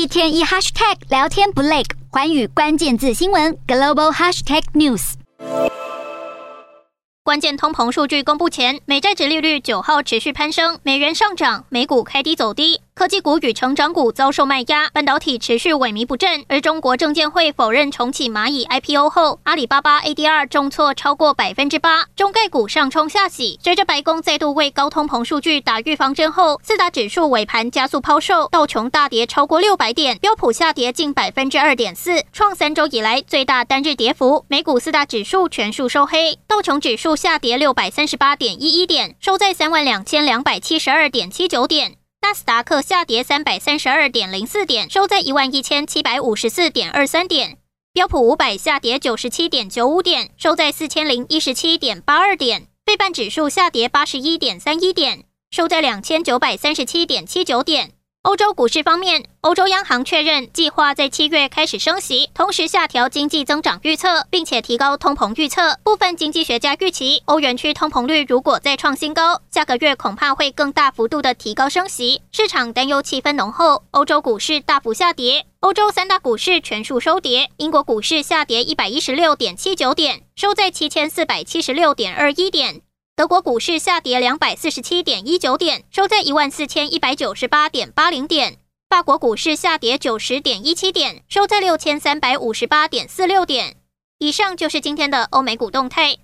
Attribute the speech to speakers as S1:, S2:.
S1: 一天一 hashtag 聊天不累，寰宇关键字新闻 global hashtag news。
S2: 关键通膨数据公布前，美债殖利率九号持续攀升，美元上涨，美股开低走低。科技股与成长股遭受卖压，半导体持续萎靡不振。而中国证监会否认重启蚂蚁 IPO 后，阿里巴巴 ADR 重挫超过百分之八，中概股上冲下洗。随着白宫再度为高通膨数据打预防针后，四大指数尾盘加速抛售，道琼大跌超过六百点，标普下跌近百分之二点四，创三周以来最大单日跌幅。美股四大指数全数收黑，道琼指数下跌六百三十八点一一点，收在三万两千两百七十二点七九点。纳斯达克下跌三百三十二点零四点，收在一万一千七百五十四点二三点。标普五百下跌九十七点九五点，收在四千零一十七点八二点。费半指数下跌八十一点三一点，收在两千九百三十七点七九点。欧洲股市方面，欧洲央行确认计划在七月开始升息，同时下调经济增长预测，并且提高通膨预测。部分经济学家预期，欧元区通膨率如果再创新高，下个月恐怕会更大幅度的提高升息。市场担忧气氛浓厚，欧洲股市大幅下跌，欧洲三大股市全数收跌。英国股市下跌一百一十六点七九点，收在七千四百七十六点二一点。德国股市下跌两百四十七点一九点，收在一万四千一百九十八点八零点。法国股市下跌九十点一七点，收在六千三百五十八点四六点。以上就是今天的欧美股动态。